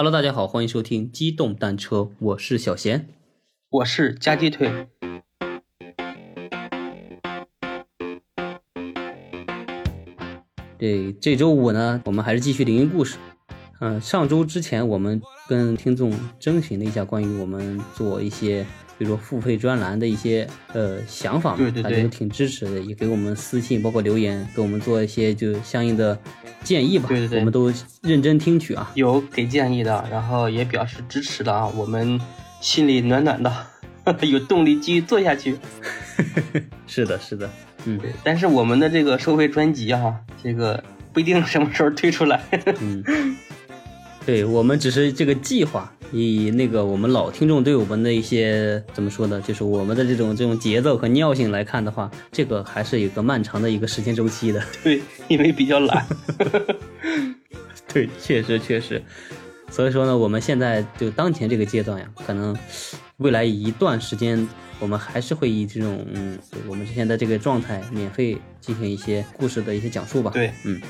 Hello，大家好，欢迎收听机动单车，我是小贤。我是夹鸡腿。对这周五呢，我们还是继续灵异故事。嗯、上周之前我们跟听众征询了一下关于我们做一些，比如说付费专栏的一些呃想法嘛，对对对大家都挺支持的，也给我们私信，包括留言，给我们做一些就相应的建议吧。对对对我们都认真听取啊。有给建议的，然后也表示支持的啊，我们心里暖暖的，有动力继续做下去。是的，是的，嗯对，但是我们的这个收费专辑啊，这个不一定什么时候推出来。嗯，对我们只是这个计划，以那个我们老听众对我们的一些怎么说呢，就是我们的这种这种节奏和尿性来看的话，这个还是有一个漫长的一个时间周期的。对，因为比较懒。对，确实确实。所以说呢，我们现在就当前这个阶段呀，可能未来一段时间，我们还是会以这种嗯，我们之前的这个状态，免费进行一些故事的一些讲述吧。对，嗯。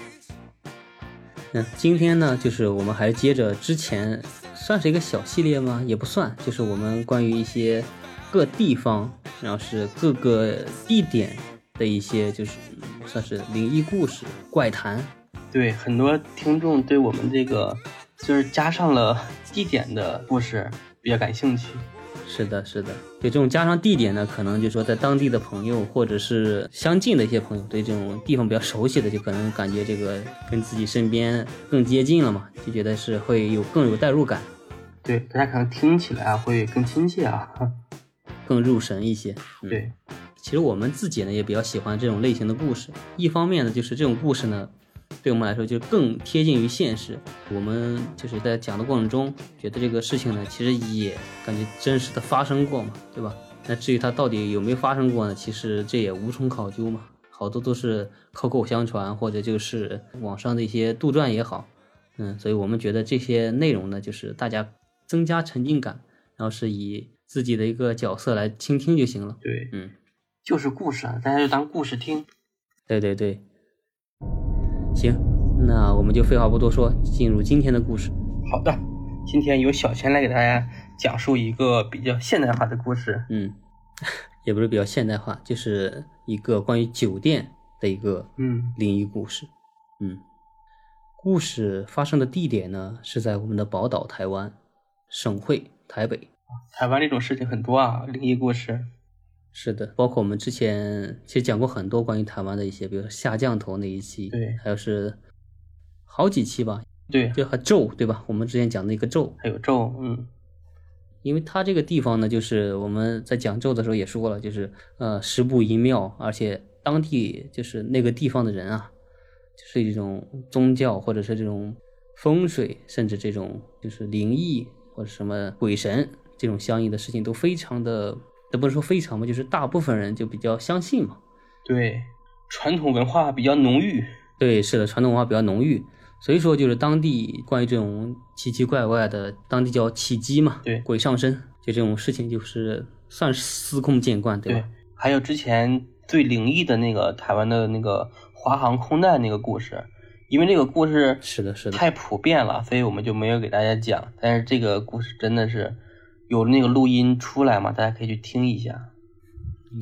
那今天呢，就是我们还接着之前算是一个小系列吗？也不算，就是我们关于一些各地方，然后是各个地点的一些，就是嗯算是灵异故事、怪谈。对，很多听众对我们这个就是加上了地点的故事比较感兴趣。是的，是的，对这种加上地点呢，可能就说在当地的朋友或者是相近的一些朋友，对这种地方比较熟悉的，就可能感觉这个跟自己身边更接近了嘛，就觉得是会有更有代入感，对，大家可能听起来啊会更亲切啊。更入神一些。嗯对，其实我们自己呢也比较喜欢这种类型的故事。一方面呢，就是这种故事呢，对我们来说就更贴近于现实。我们就是在讲的过程中，觉得这个事情呢，其实也感觉真实的发生过嘛，对吧？那至于它到底有没有发生过呢？其实这也无从考究嘛，好多都是口口相传，或者就是网上的一些杜撰也好。嗯，所以我们觉得这些内容呢，就是大家增加沉浸感，然后是以自己的一个角色来倾听就行了。对，嗯，就是故事啊，大家就当故事听。对对对，行，那我们就废话不多说，进入今天的故事。好的，今天由小钱来给大家讲述一个比较现代化的故事。嗯，也不是比较现代化，就是一个关于酒店的一个嗯，灵异故事。嗯，故事发生的地点呢是在我们的宝岛台湾，省会台北。台湾这种事情很多啊，灵异故事。是的，包括我们之前其实讲过很多关于台湾的一些，比如说下降头那一期，对还有是好几期吧，对，就和咒，对吧？我们之前讲的一个咒，还有咒，嗯，因为它这个地方呢，就是我们在讲咒的时候也说了，就是呃十步一庙，而且当地就是那个地方的人啊，就是一种宗教或者是这种风水，甚至这种就是灵异或者什么鬼神这种相应的事情都非常的，都不是说非常吧，就是大部分人就比较相信嘛。对，传统文化比较浓郁。对，是的，传统文化比较浓郁，所以说就是当地关于这种奇奇怪怪的，当地叫起乩嘛，对鬼上身，就这种事情就是算是司空见惯，对对？，还有之前最灵异的那个台湾的那个华航空难那个故事，因为这个故事是的，是的，太普遍了，所以我们就没有给大家讲。但是这个故事真的是有那个录音出来嘛，大家可以去听一下。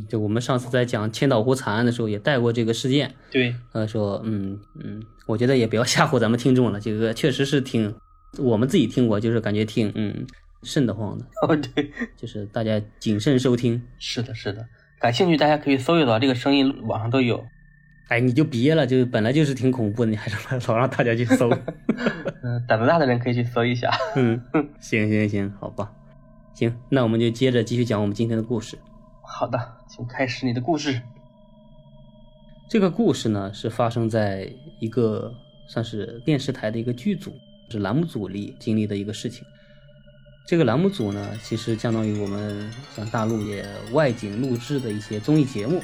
就我们上次在讲千岛湖惨案的时候也带过这个事件，对，呃，说嗯嗯，我觉得也不要吓唬咱们听众了，这个确实是挺，我们自己听过，就是感觉挺嗯瘆得慌的，哦对，就是大家谨慎收听。是的，是的，感兴趣大家可以搜一搜，这个声音网上都有。哎，你就别了，就本来就是挺恐怖的，你还是老让大家去搜。嗯，胆子大的人可以去搜一下。嗯，行行行，好吧，行，那我们就接着继续讲我们今天的故事。好的，请开始你的故事。这个故事呢，是发生在一个算是电视台的一个剧组，是栏目组里经历的一个事情。这个栏目组呢，其实相当于我们像大陆也外景录制的一些综艺节目，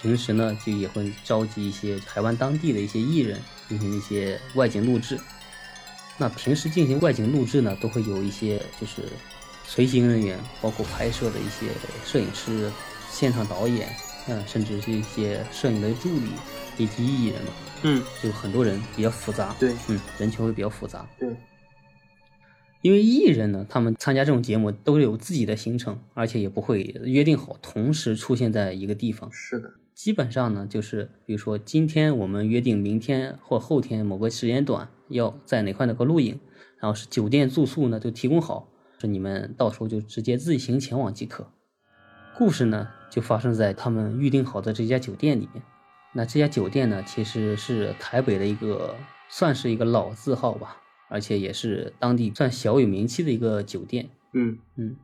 平时呢就也会召集一些台湾当地的一些艺人进行一些外景录制。那平时进行外景录制呢，都会有一些就是随行人员，包括拍摄的一些摄影师、现场导演，嗯，甚至是一些摄影的助理以及艺人嘛，嗯，就很多人比较复杂。对嗯，人群会比较复杂。对，因为艺人呢，他们参加这种节目都有自己的行程，而且也不会约定好同时出现在一个地方。是的，基本上呢，就是比如说今天我们约定明天或后天某个时间段要在哪块哪个露营，然后是酒店住宿呢就提供好，是你们到时候就直接自行前往即可。故事呢就发生在他们预定好的这家酒店里面。那这家酒店呢，其实是台北的一个算是一个老字号吧，而且也是当地算小有名气的一个酒店。嗯嗯，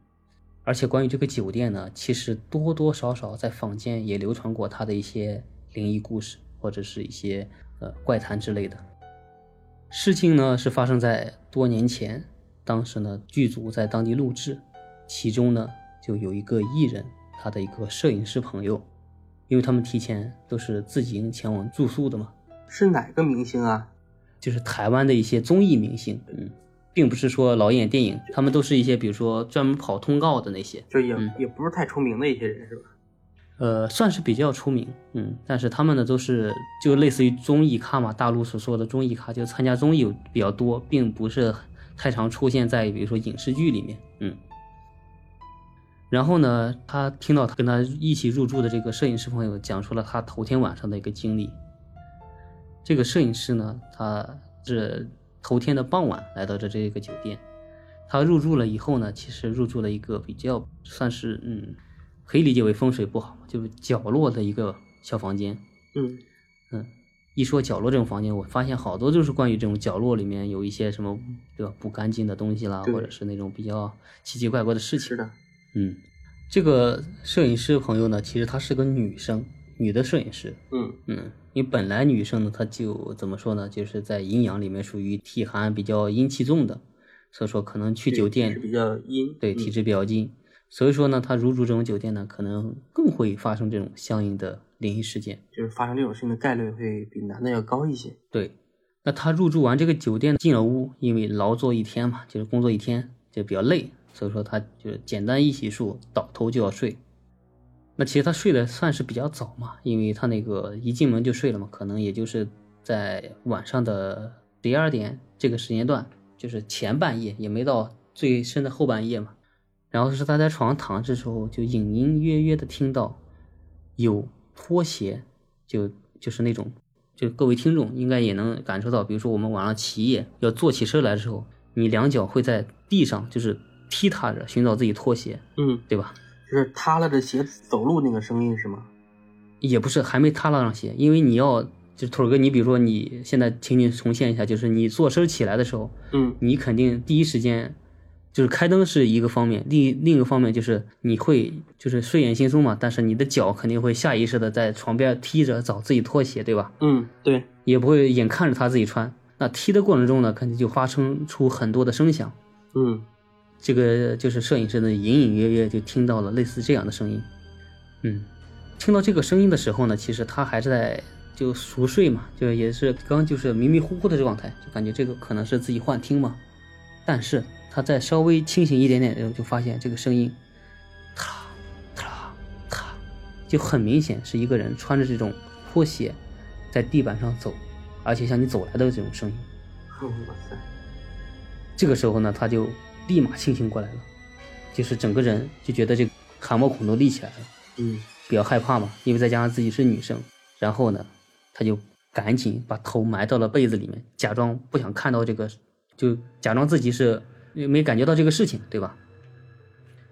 而且关于这个酒店呢，其实多多少少在坊间也流传过它的一些灵异故事，或者是一些呃怪谈之类的。事情呢是发生在多年前，当时呢剧组在当地录制，其中呢就有一个艺人，他的一个摄影师朋友，因为他们提前都是自行前往住宿的嘛，是哪个明星啊？就是台湾的一些综艺明星，嗯，并不是说老演电影，他们都是一些比如说专门跑通告的那些，就也、嗯也不是太出名的一些人是吧？呃，算是比较出名，嗯，但是他们呢都是就类似于综艺咖嘛，大陆所说的综艺咖，就参加综艺有比较多，并不是太常出现在比如说影视剧里面，嗯。然后呢，他听到他跟他一起入住的这个摄影师朋友讲述了他头天晚上的一个经历。这个摄影师呢，他是头天的傍晚来到这这个酒店，他入住了以后呢，其实入住了一个比较算是嗯，可以理解为风水不好，就是角落的一个小房间。嗯嗯，一说角落这种房间，我发现好多就是关于这种角落里面有一些什么对吧不干净的东西啦，或者是那种比较奇奇怪怪的事情。是的，嗯，这个摄影师朋友呢，其实她是个女生，女的摄影师。嗯嗯，因为本来女生呢，她就怎么说呢，就是在阴阳里面属于体寒比较阴气重的，所以说可能去酒店比较阴，嗯对体质比较阴，所以说呢，她入住这种酒店呢，可能更会发生这种相应的灵异事件。就是发生这种事情的概率会比男的要高一些。对，那她入住完这个酒店进了屋，因为劳作一天嘛，就是工作一天就比较累，所以说她就是简单一洗漱，倒头就要睡。那其实他睡得算是比较早嘛，因为他那个一进门就睡了嘛，可能也就是在晚上的十一二点这个时间段，就是前半夜，也没到最深的后半夜嘛。然后是他在床上躺着的时候，就隐隐约约的听到有拖鞋，就就是那种，就各位听众应该也能感受到，比如说我们晚上起夜要坐起身来的时候，你两脚会在地上就是踢踏着寻找自己拖鞋，嗯，对吧？就是塌了的鞋走路那个声音是吗？也不是还没塌了上鞋，因为你要就是腿儿哥，你比如说你现在请你重现一下，就是你坐身起来的时候，嗯你肯定第一时间就是开灯是一个方面，另另一个方面就是你会就是睡眼惺忪嘛，但是你的脚肯定会下意识的在床边踢着找自己拖鞋，对吧？嗯，对，也不会眼看着他自己穿。那踢的过程中呢，肯定就发生出很多的声响。嗯这个就是摄影师呢，隐隐约约就听到了类似这样的声音。嗯，听到这个声音的时候呢，其实他还是在就熟睡嘛，就也是刚就是迷迷糊糊的状态，就感觉这个可能是自己幻听嘛。但是他在稍微清醒一点点的时候，就发现这个声音，咔咔咔，就很明显是一个人穿着这种拖鞋在地板上走，而且向你走来的这种声音。嗯哇塞，这个时候呢，他就立马清醒过来了，就是整个人就觉得这个汗毛孔都立起来了，嗯比较害怕嘛，因为再加上自己是女生，然后呢，他就赶紧把头埋到了被子里面，假装不想看到这个，就假装自己是没感觉到这个事情，对吧？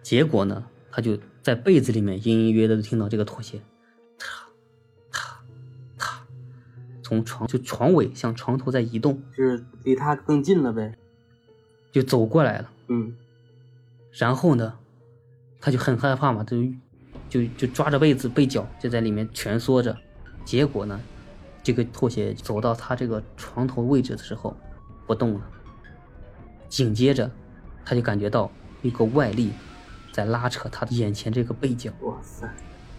结果呢，他就在被子里面隐隐约约的听到这个拖鞋，踏踏踏，从床就床尾向床头在移动，就是离他更近了呗。就走过来了。嗯然后呢，他就很害怕嘛，就就就抓着被子被角就在里面蜷缩着。结果呢，这个拖鞋走到他这个床头位置的时候不动了。紧接着，他就感觉到一个外力在拉扯他的眼前这个被角，哇塞，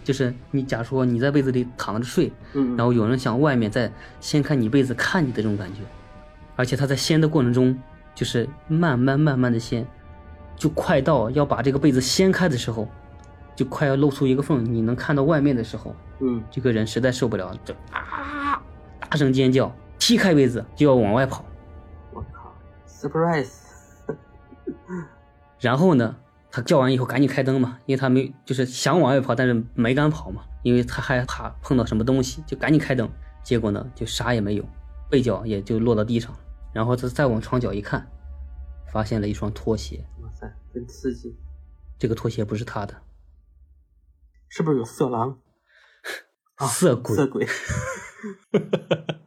就是你假如说你在被子里躺着睡，嗯，然后有人想外面再掀开你被子看你的这种感觉，而且他在掀的过程中，就是慢慢慢慢的掀，就快到要把这个被子掀开的时候，就快要露出一个缝，你能看到外面的时候，嗯这个人实在受不了，就啊大声尖叫，踢开被子就要往外跑。我靠，surprise，然后呢，他叫完以后赶紧开灯嘛，因为他没就是想往外跑，但是没敢跑嘛，因为他害怕碰到什么东西，就赶紧开灯。结果呢，就啥也没有，被角也就落到地上。然后他再往床角一看，发现了一双拖鞋。哇塞，真刺激！这个拖鞋不是他的，是不是有色狼？啊色鬼。色鬼。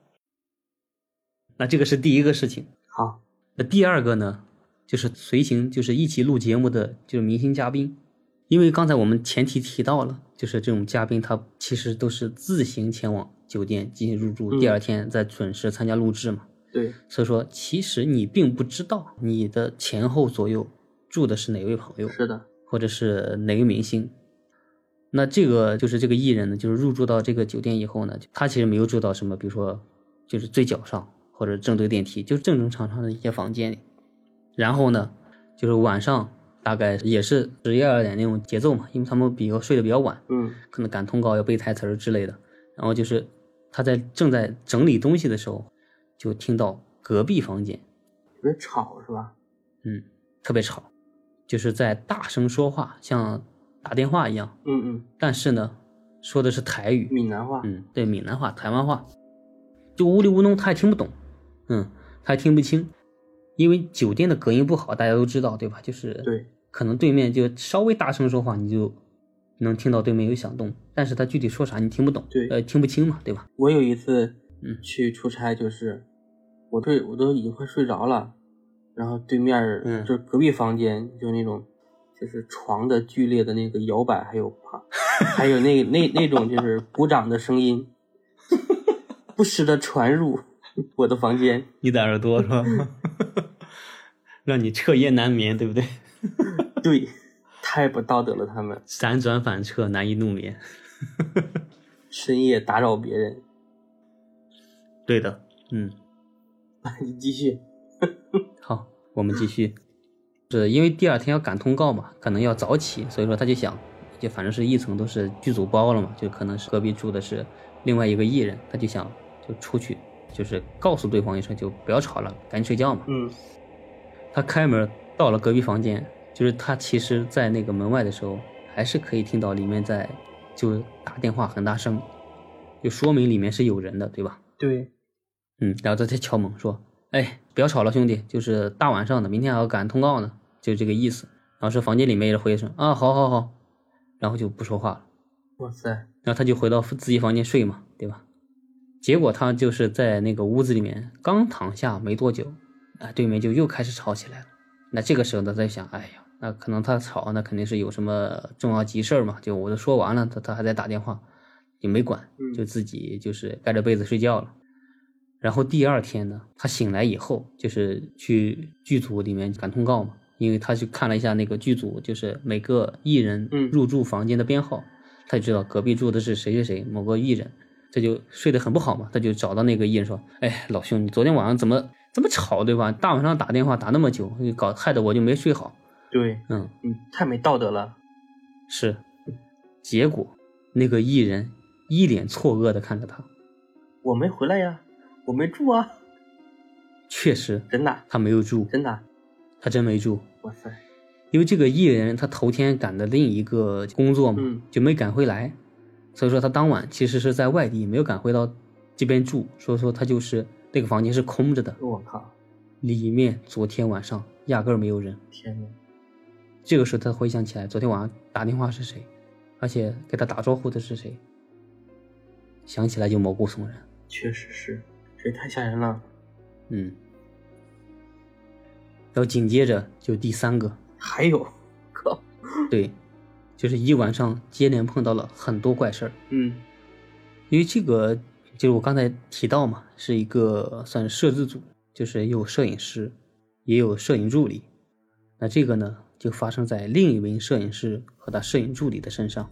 那这个是第一个事情。好，那第二个呢，就是随行，就是一起录节目的，就是明星嘉宾。因为刚才我们前提提到了，就是这种嘉宾他其实都是自行前往酒店进行入住，嗯第二天再准时参加录制嘛。对，所以说，其实你并不知道你的前后左右住的是哪位朋友，是的，或者是哪个明星。那这个就是这个艺人呢，就是入住到这个酒店以后呢，他其实没有住到什么，比如说就是最角上或者正对电梯，就正正常常的一些房间里。然后呢，就是晚上大概也是十一二点那种节奏嘛，因为他们比较睡得比较晚，嗯，可能赶通告要背台词儿之类的。然后就是他在正在整理东西的时候，就听到隔壁房间，有点吵是吧？嗯，特别吵，就是在大声说话，像打电话一样。嗯嗯，但是呢，说的是台语，闽南话。嗯，对，闽南话、台湾话，就屋里屋弄他也听不懂，嗯，他也听不清，因为酒店的隔音不好，大家都知道，对吧？就是对，可能对面就稍微大声说话，你就能听到对面有响动，但是他具体说啥你听不懂，对呃，听不清嘛，对吧？我有一次嗯去出差，就是我对我都已经快睡着了，然后对面嗯就是隔壁房间，就那种就是床的剧烈的那个摇摆，还有啪，还有那那那种就是鼓掌的声音，不时的传入我的房间。你的耳朵是吧？让你彻夜难眠，对不对？对，太不道德了，他们辗转反侧，难以入眠。深夜打扰别人。对的，嗯。你继续。好，我们继续。是因为第二天要赶通告嘛，可能要早起，所以说他就想，就反正是一层都是剧组包了嘛，就可能是隔壁住的是另外一个艺人，他就想就出去，就是告诉对方一声，就不要吵了，赶紧睡觉嘛。嗯他开门到了隔壁房间，就是他其实在那个门外的时候，还是可以听到里面在就打电话很大声，就说明里面是有人的，对吧？对，嗯，然后他才敲门说：“哎，不要吵了，兄弟，就是大晚上的，明天还要赶通告呢，就这个意思。”然后是房间里面也是回一声：“啊，好好好。”然后就不说话了。哇塞，然后他就回到自己房间睡嘛，对吧？结果他就是在那个屋子里面刚躺下没多久，啊，对面就又开始吵起来了。那这个时候他，在想，哎呀，那可能他吵，那肯定是有什么重要急事儿嘛。就我都说完了，他他还在打电话，也没管，嗯就自己就是盖着被子睡觉了。然后第二天呢，他醒来以后，就是去剧组里面赶通告嘛，因为他去看了一下那个剧组，就是每个艺人嗯入住房间的编号，他就知道隔壁住的是谁谁谁某个艺人，这就睡得很不好嘛，他就找到那个艺人说：“哎，老兄，你昨天晚上怎么这么吵，对吧？大晚上打电话打那么久，搞害得我就没睡好。对，”嗯，嗯，太没道德了。是。结果那个艺人一脸错愕的看着他，我没回来呀，我没住啊，确实。真的，他没有住，真的，他真没住。哇塞，因为这个艺人他头天赶的另一个工作嘛，嗯就没赶回来，所以说他当晚其实是在外地，没有赶回到这边住，所以说他就是那个房间是空着的，我靠，里面昨天晚上压根儿没有人。天呐，这个时候他回想起来，昨天晚上打电话是谁，而且给他打招呼的是谁，想起来就毛骨悚然。确实是，这也太吓人了。嗯，然后紧接着就第三个，还有，靠，对，就是一晚上接连碰到了很多怪事儿。嗯因为这个就是我刚才提到嘛，是一个算是摄制组，就是有摄影师，也有摄影助理。那这个呢，就发生在另一名摄影师和他摄影助理的身上。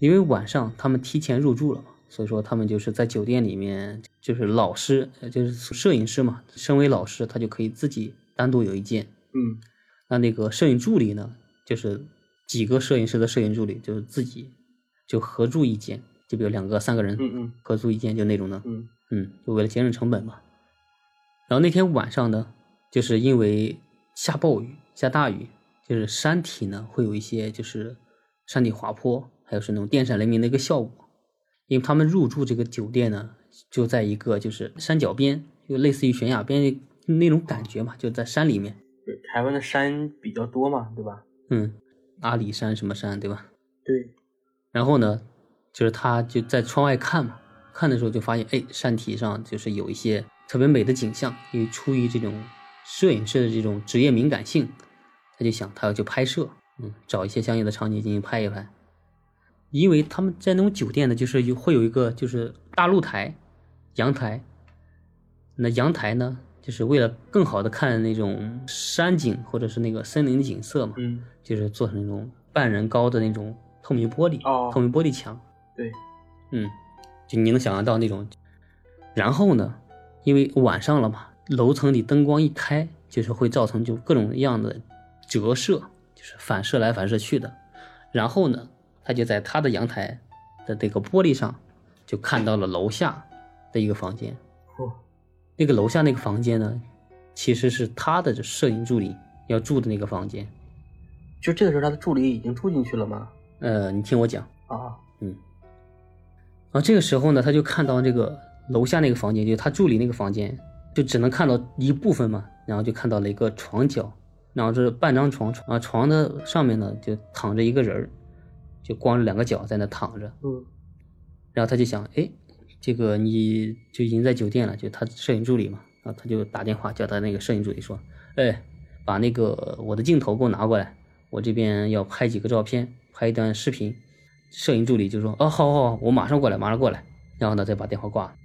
因为晚上他们提前入住了嘛，所以说他们就是在酒店里面，就是老师，呃就是摄影师嘛，身为老师，他就可以自己单独有一间。嗯那那个摄影助理呢，就是几个摄影师的摄影助理，就是自己就合住一间，就比如两个、三个人嗯嗯合租一间，就那种的。嗯嗯，就为了节省成本嘛。然后那天晚上呢，就是因为下暴雨、下大雨，就是山体呢会有一些就是山体滑坡，还有是那种电闪雷鸣的一个效果。因为他们入住这个酒店呢，就在一个就是山脚边，就类似于悬崖边那种感觉嘛，就在山里面。对，台湾的山比较多嘛，对吧？嗯，阿里山什么山，对吧？对。然后呢，就是他就在窗外看嘛，看的时候就发现，哎，山体上就是有一些特别美的景象。因为出于这种摄影师的这种职业敏感性，他就想他要去拍摄，嗯，找一些相应的场景进行拍一拍。因为他们在那种酒店呢，就是有会有一个就是大露台、阳台。那阳台呢，就是为了更好的看那种山景或者是那个森林的景色嘛，嗯，就是做成那种半人高的那种透明玻璃，哦透明玻璃墙。对，嗯，就你能想象到那种。然后呢，因为晚上了嘛，楼层里灯光一开，就是会造成就各种各样的折射，就是反射来反射去的。然后呢，他就在他的阳台的这个玻璃上，就看到了楼下的一个房间。哦，那个楼下那个房间呢，其实是他的摄影助理要住的那个房间。就这个时候他的助理已经住进去了吗？呃，你听我讲。啊，嗯然后这个时候呢，他就看到这个楼下那个房间，就是他助理那个房间，就只能看到一部分嘛。然后就看到了一个床角，然后这半张床，啊，床的上面呢就躺着一个人儿，就光着两个脚在那躺着。嗯，然后他就想，哎，这个你就已经在酒店了，就他摄影助理嘛。然后他就打电话叫他那个摄影助理说，哎，把那个我的镜头给我拿过来，我这边要拍几个照片，拍一段视频。摄影助理就说：“哦，好好好，我马上过来，马上过来。”然后呢，再把电话挂了。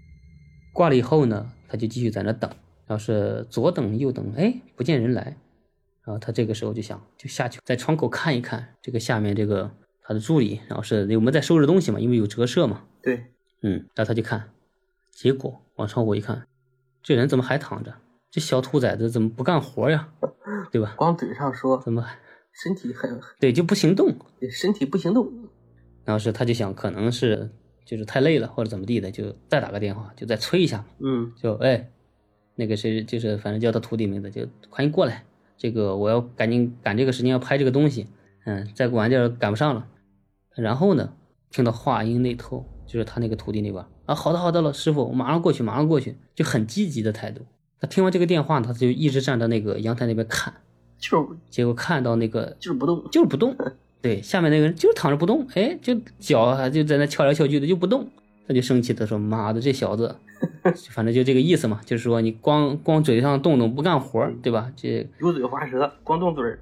挂了以后呢，他就继续在那等。然后是左等右等，哎，不见人来。然后他这个时候就想，就下去在窗口看一看这个下面这个他的助理，然后是我们在收拾东西嘛，因为有折射嘛。对，嗯，然后他就看，结果往窗户一看，这人怎么还躺着？这小兔崽子怎么不干活呀？对吧？光嘴上说，怎么身体很，对就不行动？身体不行动。然后是他就想，可能是就是太累了或者怎么地的，就再打个电话，就再催一下嘛。嗯，就哎，那个谁，就是反正叫他徒弟名字，就快点过来，这个我要赶紧赶这个时间要拍这个东西，嗯，再晚点儿赶不上了。然后呢，听到话音那头，就是他那个徒弟那边啊，好的好的了，师傅，我马上过去，马上过去，就很积极的态度。他听完这个电话，他就一直站在那个阳台那边看，就是结果看到那个就是不动，就是不动，对，下面那个人就是躺着不动，哎，就脚还就在那翘来翘去的就不动，他就生气的说：“妈的，这小子，反正就这个意思嘛，就是说你光光嘴上动动不干活，对吧？这油嘴滑舌，光动嘴儿。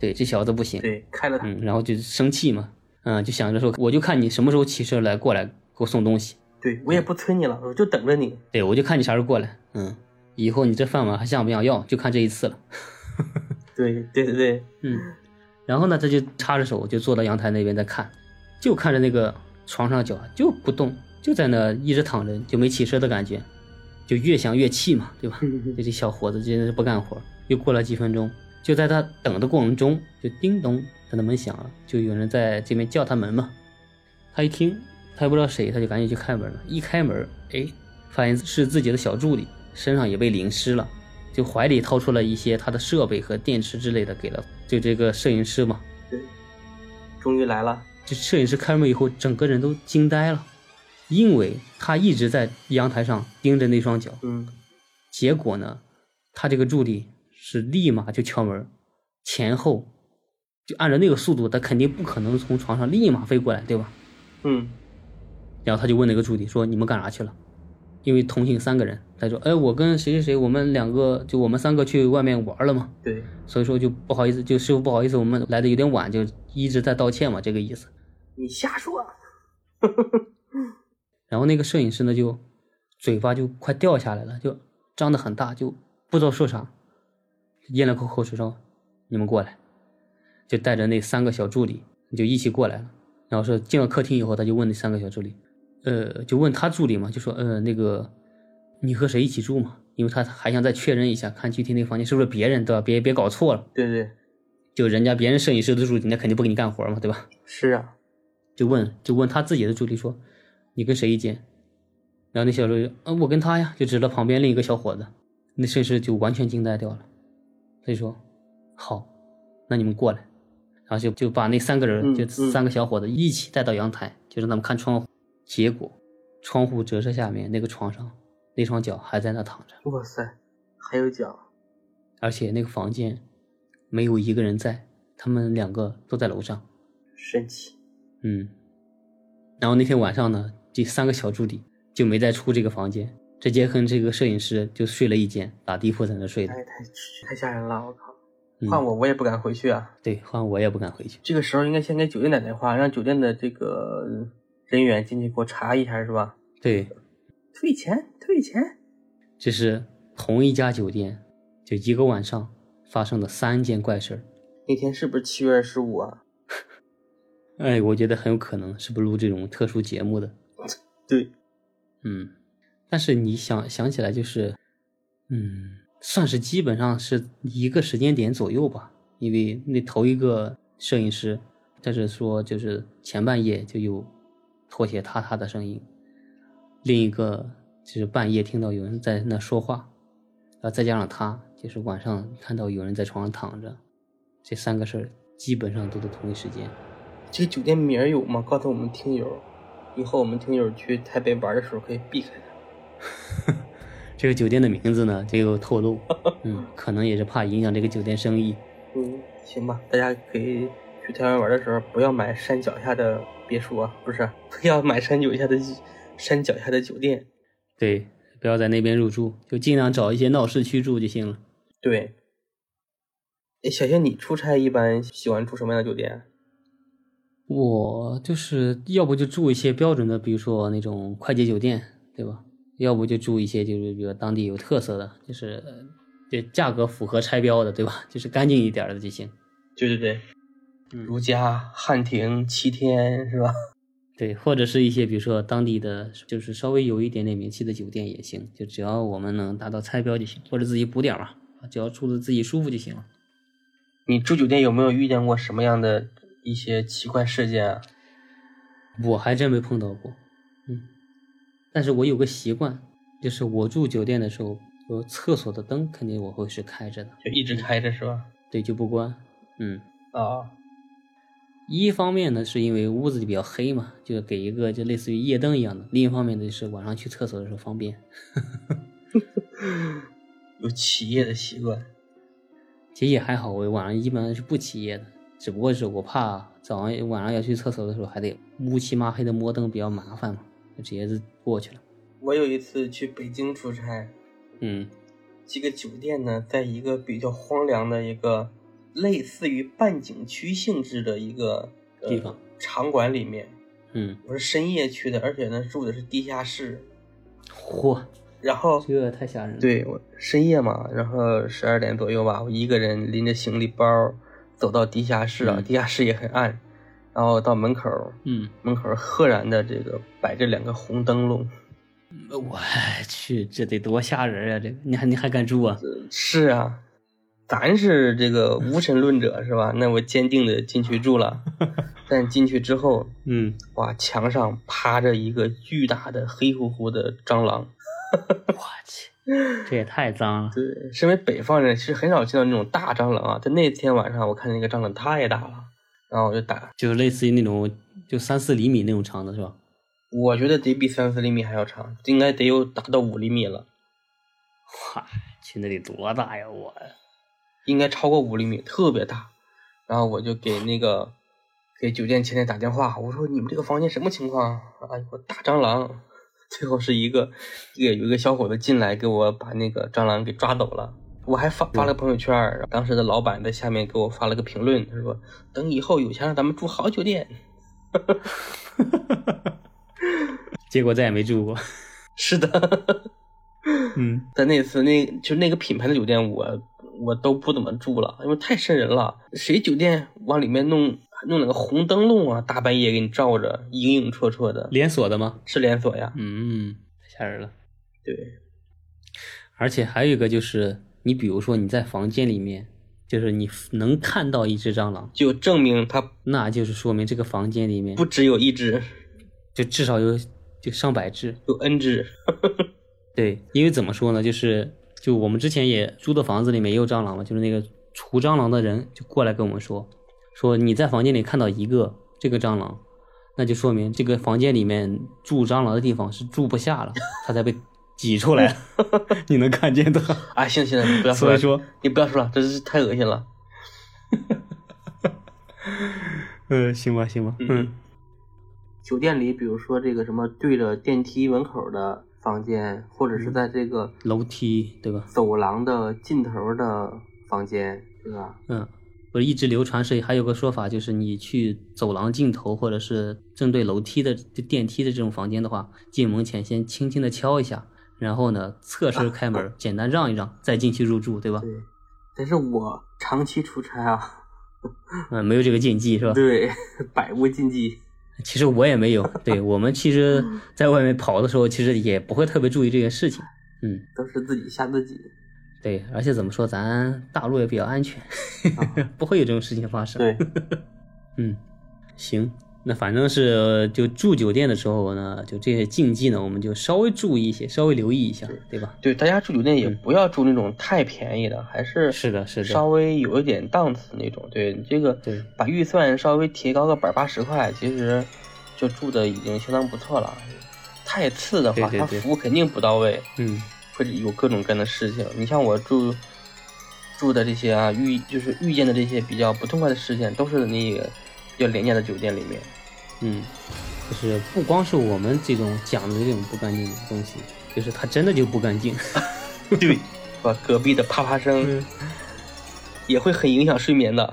对这小子不行，对，开了他。嗯，然后就生气嘛，嗯，就想着说，我就看你什么时候骑车来过来给我送东西，对我也不催你了，我就等着你。对我就看你啥时候过来，嗯，以后你这饭碗还想不想要，就看这一次了。对对对对，嗯，然后呢，他就插着手就坐到阳台那边在看，就看着那个床上脚就不动，就在那一直躺着，就没起身的感觉，就越想越气嘛，对吧？这这小伙子真是不干活。又过了几分钟，就在他等的过程中，就叮咚，他的门响了，就有人在这边叫他门嘛。他一听，他也不知道谁，他就赶紧去开门了。一开门，哎，发现是自己的小助理，身上也被淋湿了。就怀里掏出了一些他的设备和电池之类的，给了就这个摄影师嘛。对，终于来了。这摄影师开门以后，整个人都惊呆了，因为他一直在阳台上盯着那双脚。嗯，结果呢，他这个助理是立马就敲门，前后就按照那个速度，他肯定不可能从床上立马飞过来，对吧？嗯，然后他就问那个助理说：“你们干啥去了？”因为同行三个人，他说：“哎，我跟谁谁谁，我们两个就我们三个去外面玩了嘛。”对，所以说就不好意思，就师傅不好意思，我们来的有点晚，就一直在道歉嘛，这个意思。你瞎说。然后那个摄影师呢，就嘴巴就快掉下来了，就张得很大，就不知道说啥，咽了口口水说：“你们过来。”就带着那三个小助理就一起过来了。然后说进了客厅以后，他就问那三个小助理，呃，就问他助理嘛，就说：“呃，那个你和谁一起住嘛？”因为他还想再确认一下，看具体那个房间是不是别人，对吧？别别搞错了。对对，就人家别人摄影师的助理，那肯定不给你干活嘛，对吧？是啊。就问就问他自己的助理说：“你跟谁一间？”然后那小助理啊，我跟他呀，就指了旁边另一个小伙子。那摄影师就完全惊呆掉了，他就说：“好，那你们过来，然后就就把那三个人，就三个小伙子一起带到阳台，就让他们看窗户。结果，窗户折射下面那个床上，那双脚还在那躺着，哇塞，还有脚，而且那个房间没有一个人在，他们两个都在楼上。神奇。嗯，然后那天晚上呢，这三个小助理就没再出这个房间，直接跟这个摄影师就睡了一间，打地铺在那睡的。太太太吓人了，我靠！嗯换我我也不敢回去啊。对，换我也不敢回去。这个时候应该先给酒店打电话，让酒店的这个人员进去给我查一下，是吧？对，退钱，退钱。这是同一家酒店，就一个晚上发生的三件怪事儿。那天是不是七月二十五啊？哎，我觉得很有可能是不录这种特殊节目的。对，嗯，但是你想想起来，就是，嗯，算是基本上是一个时间点左右吧。因为那头一个摄影师，他是说就是前半夜就有拖鞋踏踏的声音，另一个就是半夜听到有人在那说话，然后再加上他就是晚上看到有人在床上躺着，这三个事儿基本上都是同一时间。这个酒店名儿有吗？告诉我们听友，以后我们听友去台北玩的时候可以避开它。这个酒店的名字呢，就有透露，嗯，可能也是怕影响这个酒店生意。嗯，行吧，大家可以去台湾玩的时候不要买山脚下的别墅啊，不是，不要买山脚下的山脚下的酒店。对，不要在那边入住，就尽量找一些闹市区住就行了。对，哎，小谢，你出差一般喜欢住什么样的酒店？我就是要不就住一些标准的，比如说那种快捷酒店，对吧？要不就住一些就是比如当地有特色的，就是呃就价格符合拆标的，对吧？就是干净一点的就行。对对对，嗯如家、汉庭、七天是吧？对，或者是一些比如说当地的，就是稍微有一点点名气的酒店也行，就只要我们能达到拆标就行，或者自己补点儿嘛，只要住的自己舒服就行了。你住酒店有没有遇见过什么样的一些奇怪事件啊？我还真没碰到过，嗯，但是我有个习惯，就是我住酒店的时候，我厕所的灯肯定我会是开着的，就一直开着是吧？对，就不关。嗯，啊，一方面呢是因为屋子里比较黑嘛，就给一个就类似于夜灯一样的；另一方面呢就是晚上去厕所的时候方便。有起夜的习惯。其实也还好，我晚上一般是不起夜的，只不过是我怕早上晚上要去厕所的时候还得乌漆麻黑的摸灯比较麻烦嘛，就直接就过去了。我有一次去北京出差，嗯这个酒店呢，在一个比较荒凉的一个类似于半景区性质的一个、呃地方场馆里面。嗯，我是深夜去的，而且呢住的是地下室。嚯，然后这太吓人了。，对我深夜嘛，然后十二点左右吧，我一个人拎着行李包走到地下室啊，嗯地下室也很暗，然后到门口，嗯，门口赫然的这个摆着两个红灯笼。我去，这得多吓人啊！这个你还你还敢住啊？是啊，咱是这个无神论者是吧？那我坚定的进去住了，但进去之后，嗯，哇，墙上趴着一个巨大的黑乎乎的蟑螂。我去，这也太脏了。对，身为北方人，其实很少见到那种大蟑螂啊。在那天晚上，我看那个蟑螂太大了，然后我就打，就是类似于那种就三四厘米那种长的是吧？我觉得得比三四厘米还要长，应该得有达到五厘米了，哇，去那得多大呀！我应该超过五厘米，特别大。然后我就给那个给酒店前台打电话，我说你们这个房间什么情况啊？哎呦，大蟑螂！最后是一个一个有一个小伙子进来给我把那个蟑螂给抓走了。我还发发了朋友圈，当时的老板在下面给我发了个评论，他说等以后有钱了咱们住好酒店。结果再也没住过。是的，嗯，在那次那就那个品牌的酒店我，我都不怎么住了，因为太瘆人了。谁酒店往里面弄弄那个红灯笼啊，大半夜给你照着，影影绰绰的，连锁的吗？是连锁呀。嗯，太吓人了。对，而且还有一个就是，你比如说你在房间里面，就是你能看到一只蟑螂，就证明它那就是说明这个房间里面不只有一只，就至少有就上百只。有 N 只。对，因为怎么说呢，就是就我们之前也租的房子里面也有蟑螂嘛，就是那个除蟑螂的人就过来跟我们说，说你在房间里看到一个这个蟑螂，那就说明这个房间里面住蟑螂的地方是住不下了，它才被挤出来。你能看见的。啊，行行了，你不要说了，所以说，你不要说了，这是太恶心了。嗯，行吧，行吧，嗯酒店里，比如说这个什么对着电梯门口的房间，或者是在这个楼梯对吧？走廊的尽头的房间，对吧？嗯，我一直流传是还有个说法，就是你去走廊尽头或者是正对楼梯的电梯的这种房间的话，进门前先轻轻的敲一下，然后呢侧身开门，简单让一让，再进去入住，对吧？对。但是我长期出差啊，嗯，没有这个禁忌是吧？对，百无禁忌。其实我也没有，对我们其实在外面跑的时候，其实也不会特别注意这些事情。嗯，都是自己吓自己。对，而且怎么说，咱大陆也比较安全，不会有这种事情发生。对，嗯，行，那反正是就住酒店的时候呢，就这些禁忌呢，我们就稍微注意一些，稍微留意一下，对吧？对，大家住酒店也不要住那种太便宜的，还是是的，是的，稍微有一点档次那种。对你这个，对，把预算稍微提高个百八十块，其实就住的已经相当不错了。太次的话，对对对它服务肯定不到位，嗯，会有各种各样的事情。你像我住住的这些啊，遇就是遇见的这些比较不痛快的事件，都是那个比较廉价的酒店里面。嗯，就是不光是我们这种讲的这种不干净的东西，就是它真的就不干净。对，把隔壁的啪啪声嗯也会很影响睡眠的。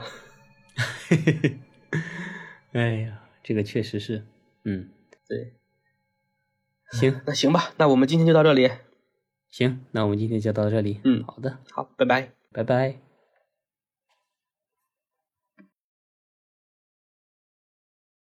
哎呀，这个确实是，嗯，对，行那行吧，那我们今天就到这里。行，那我们今天就到这里。嗯好的，好，拜拜。拜拜。